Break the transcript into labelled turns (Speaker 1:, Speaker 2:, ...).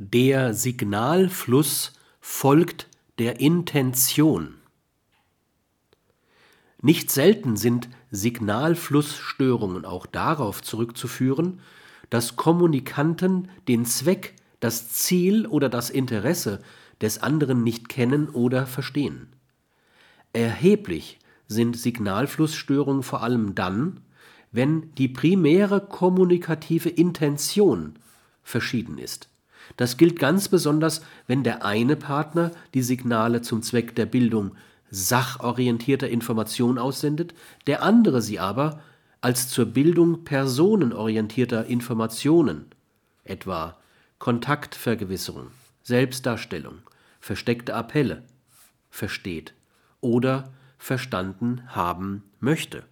Speaker 1: Der Signalfluss folgt der Intention. Nicht selten sind Signalflussstörungen auch darauf zurückzuführen, dass Kommunikanten den Zweck, das Ziel oder das Interesse des anderen nicht kennen oder verstehen. Erheblich sind Signalflussstörungen vor allem dann, wenn die primäre kommunikative Intention verschieden ist. Das gilt ganz besonders, wenn der eine Partner die Signale zum Zweck der Bildung sachorientierter Information aussendet, der andere sie aber als zur Bildung personenorientierter Informationen, etwa Kontaktvergewisserung, Selbstdarstellung, versteckte Appelle, versteht oder verstanden haben möchte